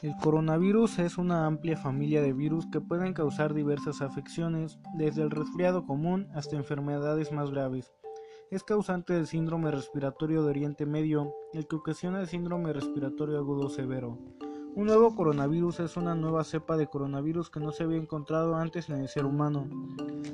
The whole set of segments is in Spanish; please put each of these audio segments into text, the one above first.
El coronavirus es una amplia familia de virus que pueden causar diversas afecciones, desde el resfriado común hasta enfermedades más graves. Es causante del síndrome respiratorio de Oriente Medio, el que ocasiona el síndrome respiratorio agudo severo. Un nuevo coronavirus es una nueva cepa de coronavirus que no se había encontrado antes en el ser humano.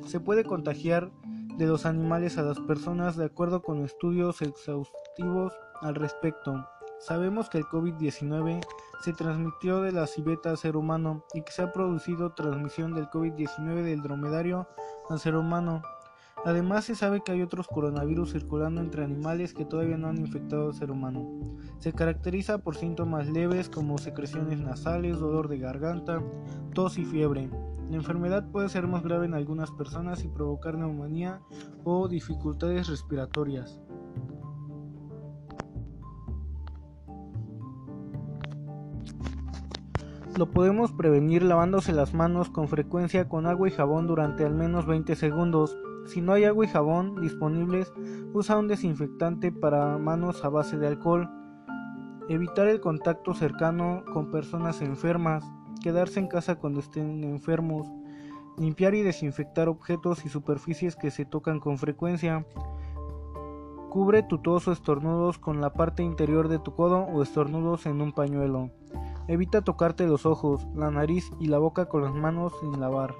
Se puede contagiar de los animales a las personas de acuerdo con estudios exhaustivos al respecto. Sabemos que el COVID-19 se transmitió de la civeta al ser humano y que se ha producido transmisión del COVID-19 del dromedario al ser humano. Además se sabe que hay otros coronavirus circulando entre animales que todavía no han infectado al ser humano. Se caracteriza por síntomas leves como secreciones nasales, dolor de garganta, tos y fiebre. La enfermedad puede ser más grave en algunas personas y provocar neumonía o dificultades respiratorias. Lo podemos prevenir lavándose las manos con frecuencia con agua y jabón durante al menos 20 segundos. Si no hay agua y jabón disponibles, usa un desinfectante para manos a base de alcohol. Evitar el contacto cercano con personas enfermas. Quedarse en casa cuando estén enfermos. Limpiar y desinfectar objetos y superficies que se tocan con frecuencia. Cubre tu tos o estornudos con la parte interior de tu codo o estornudos en un pañuelo. Evita tocarte los ojos, la nariz y la boca con las manos sin lavar.